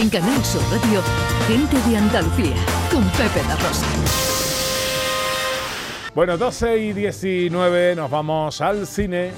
En Canal Sur Radio, Gente de Andalucía, con Pepe La Rosa. Bueno, 12 y 19, nos vamos al cine.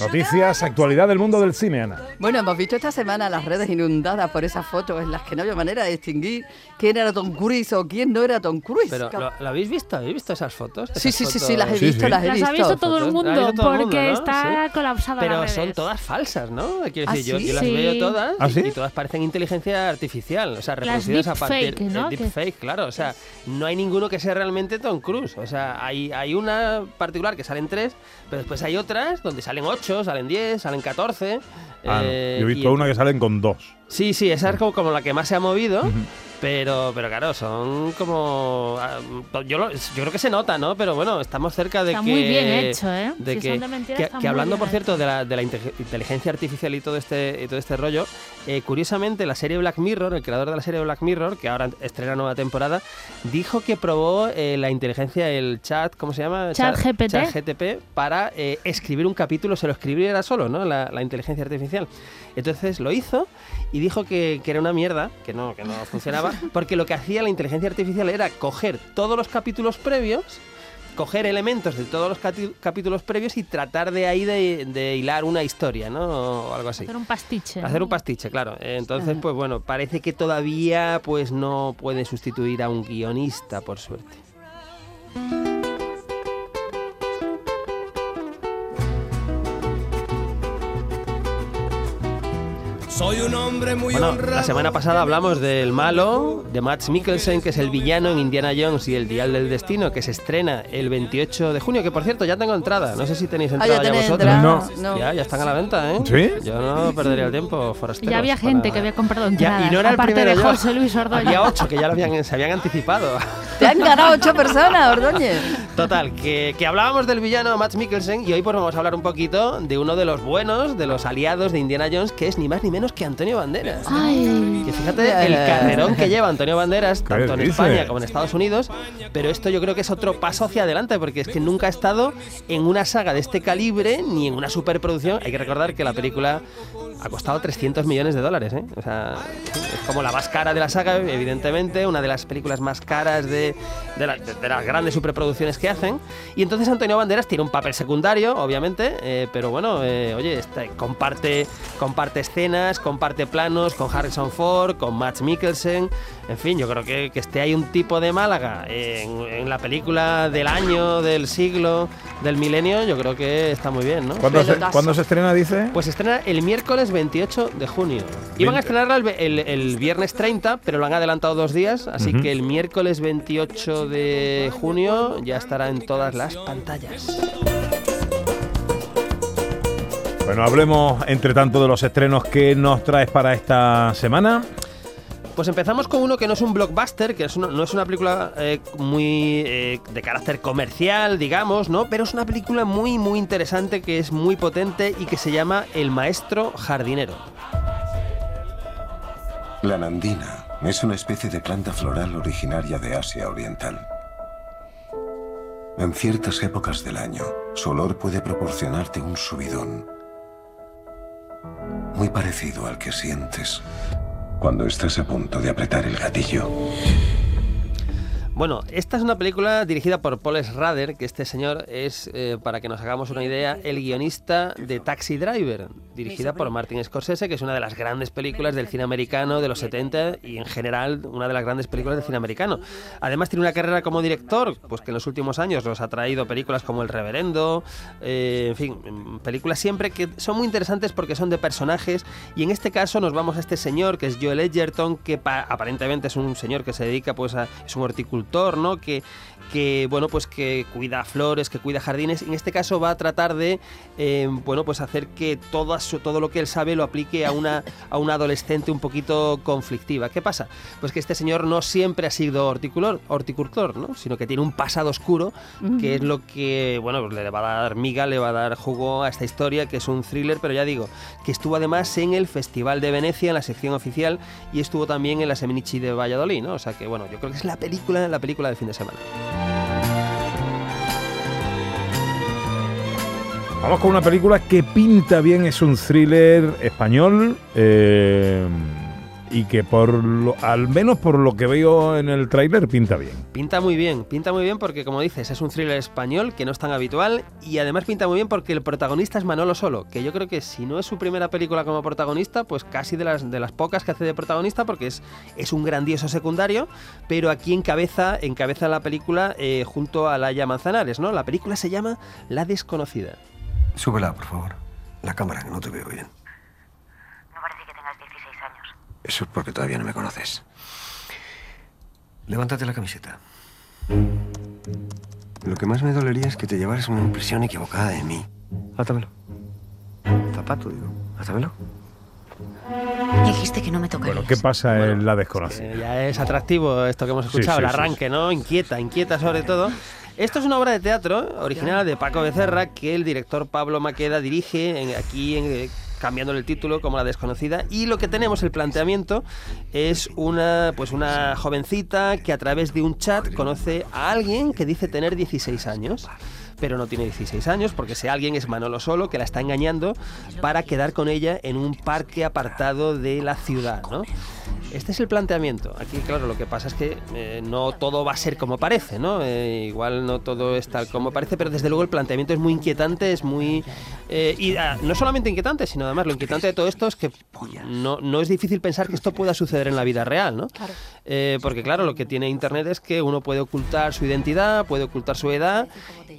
Noticias, actualidad del mundo del cine, Ana. Bueno, hemos visto esta semana las redes inundadas por esas fotos en las que no había manera de distinguir quién era Tom Cruise o quién no era Tom Cruise. Pero, ¿lo, lo habéis visto? ¿Habéis visto esas fotos? sí, Esas sí, sí, fotos- sí, las he Sí, visto, sí. las he Las visto. ha visto todo el Fotos- mundo las ha visto todo el porque mundo, ¿no? está Sí. colapsada Pero las son redes. todas falsas, ¿no? Quiero ¿Ah, decir, yo, sí? yo las Sí. veo todas ¿Ah, sí? y todas parecen inteligencia artificial, o sea, reproducidas a partir deepfake, ¿no? de Que- deepfake, claro, o sea, no hay ninguno que sea realmente Tom Cruise, o sea, hay, hay una particular que salen tres, pero después hay otras donde salen ocho, salen diez, salen catorce. Ah, no. eh, Yo he y visto una que salen con dos. Sí, sí, esa es como, como la que más se ha movido. Pero, pero claro, son como. ah, Yo, lo- yo creo que se nota, ¿no? Pero bueno, estamos cerca de Está que. muy bien hecho, ¿eh? De Si que, son de mentira, que- que hablando, por cierto, hecho. de la, de la inte- inteligencia artificial y todo este, y todo este rollo, eh, curiosamente, la serie Black Mirror, el creador de la serie Black Mirror, que ahora estrena nueva temporada, dijo que probó eh, la inteligencia, el chat, ¿cómo se llama? Chat GPT. Chat GTP para eh, escribir un capítulo, se lo escribiera solo, ¿no? La, la inteligencia artificial. Entonces lo hizo y dijo que, que era una mierda, que no, que no funcionaba, porque lo que hacía la inteligencia artificial era coger todos los capítulos previos, coger elementos de todos los capítulos previos y tratar de ahí de, de hilar una historia, ¿no? O algo así. Hacer un pastiche. Hacer un pastiche, claro. Entonces, pues bueno, parece que todavía pues no puede sustituir a un guionista, por suerte. Soy un hombre muy Bueno, honrado. la semana pasada hablamos del malo, de Max Mikkelsen, que es el villano en Indiana Jones y el Dial del Destino, que se estrena el 28 de junio, que por cierto ya tengo entrada. No sé si tenéis Ah, entrada ya ya vosotros. entrada. No. No. Ya, ya están a la venta, ¿eh? ¿Sí? Yo no perdería el tiempo, forasteros. Ya había para- gente que había comprado Ya, entradas. y no era el aparte primero de. José Luis Ordóñez. Había ocho que ya lo habían, se habían anticipado. Te han ganado ocho personas, Ordóñez. Total, que, que hablábamos del villano Max Mikkelsen y hoy pues vamos a hablar un poquito de uno de los buenos, de los aliados de Indiana Jones, que es ni más ni menos que Antonio Banderas. Ay, Que fíjate el carrerón que lleva Antonio Banderas, ¿Qué tanto en? España como en Estados Unidos, pero esto yo creo que es otro paso hacia adelante, porque es que nunca ha estado en una saga de este calibre ni en una superproducción. Hay que recordar que la película ha costado 300 millones de dólares, ¿eh? O sea, es como la más cara de la saga, evidentemente, una de las películas más caras de, de, la- de- de las grandes superproducciones que hacen. Y entonces Antonio Banderas tiene un papel secundario, obviamente, eh, pero bueno, eh, oye, está- comparte, comparte escenas, comparte planos con Harrison Ford, con Matt Mikkelsen. En fin, yo creo que, que esté ahí un tipo de Málaga en, en la película del año, del siglo, del milenio, yo creo que está muy bien, ¿no? ¿Cuándo se. ¿cuándo se estrena, dice? Pues se estrena el miércoles 28 de junio. Iban a estrenarla el, el- el viernes 30, pero lo han adelantado dos días, así que el miércoles 28 de junio ya estará en todas las pantallas. Bueno, hablemos entre tanto de los estrenos que nos traes para esta semana. Pues empezamos con uno que no es un blockbuster, que es una- no es una película eh, muy eh, de carácter comercial, digamos, ¿no? Pero es una película muy, muy interesante, que es muy potente y que se llama El Maestro Jardinero. La nandina es una especie de planta floral originaria de Asia Oriental. En ciertas épocas del año, su olor puede proporcionarte un subidón, muy parecido al que sientes cuando estás a punto de apretar el gatillo. Bueno, esta es una película dirigida por Paul Schrader, que este señor es, eh, para que nos hagamos una idea, el guionista de Taxi Driver, dirigida por Martin Scorsese, que es una de las grandes películas del cine americano de los 70 y en general una de las grandes películas del cine americano. Además tiene una carrera como director, pues que en los últimos años nos ha traído películas como El Reverendo, eh, en fin, películas siempre que son muy interesantes porque son de personajes y en este caso nos vamos a este señor que es Joel Edgerton, que pa- aparentemente es un señor que se dedica pues a, es un horticultor, ¿no? Que, que bueno pues que cuida flores, que cuida jardines. En este caso va a tratar de eh, bueno pues hacer que todo, su- todo lo que él sabe lo aplique a una, a una adolescente un poquito conflictiva. ¿Qué pasa? Pues que este señor no siempre ha sido horticultor, horticultor ¿no? sino que tiene un pasado oscuro que es lo que bueno pues le va a dar miga, le va a dar jugo a esta historia que es un thriller, pero ya digo que estuvo además en el Festival de Venecia en la sección oficial y estuvo también en la Seminichi de Valladolid, ¿no? O sea que bueno, yo creo que es la película, la película del fin de semana. Vamos con una película que pinta bien, es un thriller español eh, y que por lo- al menos por lo que veo en el tráiler pinta bien. Pinta muy bien, pinta muy bien porque como dices, es un thriller español que no es tan habitual y además pinta muy bien porque el protagonista es Manolo Solo, que yo creo que si no es su primera película como protagonista, pues casi de las, de las pocas que hace de protagonista porque es, es un grandioso secundario, pero aquí encabeza, encabeza la película eh, junto a Laia Manzanares, ¿no? La película se llama La Desconocida. Súbela, por favor. La cámara, que no te veo bien. No parece que tengas 16 años. Eso es porque todavía no me conoces. Levántate la camiseta. Lo que más me dolería es que te llevaras una impresión equivocada de mí. Átamelo. Zapato, digo. Átamelo. Dijiste que no me tocarías. Bueno, ¿qué pasa en La Desconocida? Eh, ya es atractivo esto que hemos escuchado, sí, el sí, arranque, ¿no? Inquieta, inquieta sobre todo. Esto es una obra de teatro original de Paco Becerra que el director Pablo Maqueda dirige aquí en, eh, cambiándole el título como La desconocida. Y lo que tenemos el planteamiento es una pues una jovencita que a través de un chat conoce a alguien que dice tener 16 años pero no tiene 16 años porque ese alguien es Manolo Solo que la está engañando para quedar con ella en un parque apartado de la ciudad, ¿no? Este es el planteamiento. Aquí, claro, lo que pasa es que eh, no todo va a ser como parece, ¿no? Eh, igual no todo es tal como parece, pero desde luego el planteamiento es muy inquietante, es muy... eh, y ah, no solamente inquietante, sino además lo inquietante de todo esto es que no, no es difícil pensar que esto pueda suceder en la vida real, ¿no? Eh, porque claro, lo que tiene Internet es que uno puede ocultar su identidad, puede ocultar su edad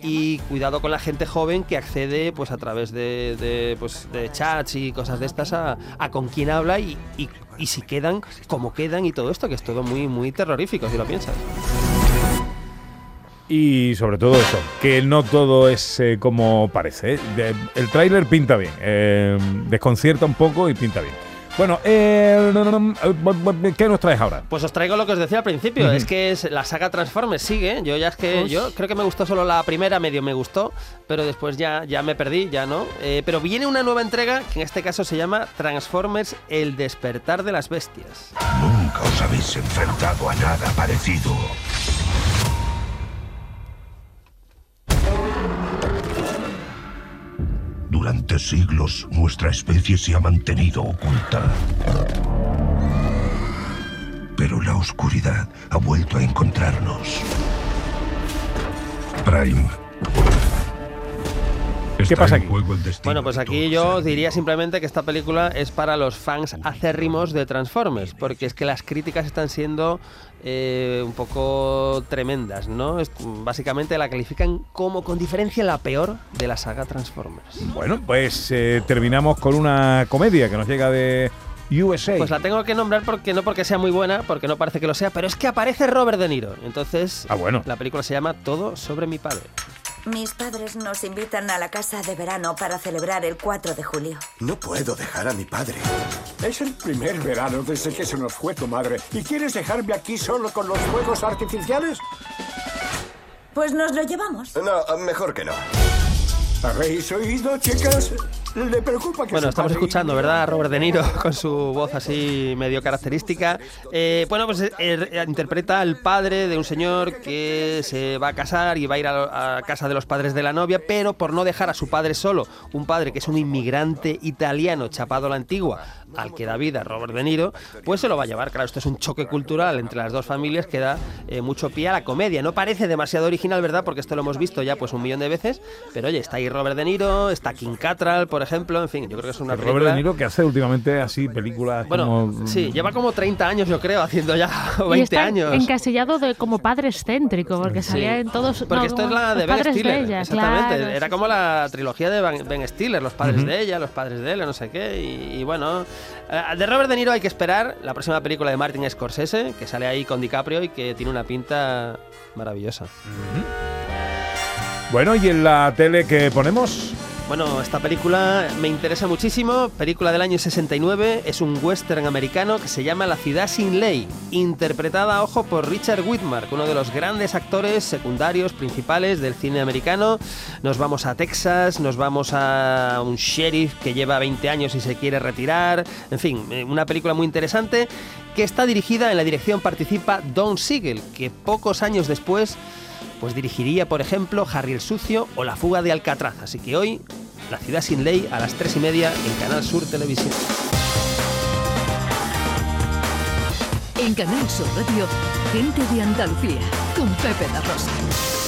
y cuidado con la gente joven que accede pues a través de, pues, de chats y cosas de estas a, a con quién habla y, y- si quedan, como quedan y todo esto, que es todo muy, muy terrorífico si lo piensas. Y sobre todo eso, que no todo es eh, como parece. ¿eh? El tráiler pinta bien, eh, desconcierta un poco y pinta bien. Bueno, eh, ¿qué nos traes ahora? Pues os traigo lo que os decía al principio, es que es, la saga Transformers sigue, yo ya es que yo creo que me gustó solo la primera, medio me gustó, pero después ya, ya me perdí, ya no. Eh, pero viene una nueva entrega que en este caso se llama Transformers El despertar de las bestias. Nunca os habéis enfrentado a nada parecido. Siglos nuestra especie se ha mantenido oculta. Pero la oscuridad ha vuelto a encontrarnos. Prime. ¿Qué pasa aquí? Bueno, pues aquí yo diría simplemente que esta película es para los fans acérrimos de Transformers, porque es que las críticas están siendo eh, un poco tremendas, ¿no? Es- básicamente la califican como con diferencia la peor de la saga Transformers. Bueno, pues eh, terminamos con una comedia que nos llega de USA. Pues la tengo que nombrar porque no porque sea muy buena, porque no parece que lo sea, pero es que aparece Robert De Niro. Entonces, Ah, bueno. la película se llama Todo sobre mi padre. Mis padres nos invitan a la casa de verano para celebrar el 4 de julio. No puedo dejar a mi padre. Es el primer verano desde que se nos fue tu madre. ¿Y quieres dejarme aquí solo con los fuegos artificiales? Pues nos lo llevamos. No, mejor que no. ¿Habéis oído, chicas? Le preocupa que Bueno, estamos escuchando, ¿verdad? A Robert De Niro con su voz así medio característica. Eh, bueno, pues eh, eh, interpreta al padre de un señor que se va a casar y va a ir a, a casa de los padres de la novia, pero por no dejar a su padre solo, un padre que es un inmigrante italiano chapado a la antigua, al que da vida Robert De Niro, pues se lo va a llevar. Claro, esto es un choque cultural entre las dos familias que da eh, mucho pie a la comedia. No parece demasiado original, ¿verdad? Porque esto lo hemos visto ya pues un millón de veces, pero oye, está ahí Robert De Niro, está King Cattrall, por ejemplo, en fin, yo creo que es una Robert película... De Niro que hace últimamente así películas Bueno, como... sí, lleva como 30 años, yo creo, haciendo ya o Y 20 está años. encasillado de como padre excéntrico, porque Sí. salía en todos. Porque no, esto es la de Ben Stiller. ella, exactamente. claro, Era como la trilogía de Ben, Stiller, los padres de ella, los padres de él, no sé qué. Y, y bueno, eh, de Robert De Niro hay que esperar la próxima película de Martin Scorsese, que sale ahí con DiCaprio y que tiene una pinta maravillosa. Bueno, ¿y en la tele que ponemos? Bueno, esta película me interesa muchísimo. Película del año 69. Es un western americano que se llama La ciudad sin ley. Interpretada, ojo, por Richard Whitmark, uno de los grandes actores secundarios principales del cine americano. Nos vamos a Texas, nos vamos a un sheriff que lleva 20 años y se quiere retirar. En fin, eh, una película muy interesante que está dirigida en la dirección participa Don Siegel, que pocos años después pues dirigiría, por ejemplo, Harry el Sucio o La Fuga de Alcatraz. Así que hoy, La Ciudad sin Ley a las 3 y media en Canal Sur Televisión. En Canal Sur Radio, gente de Andalucía, con Pepe da Rosa.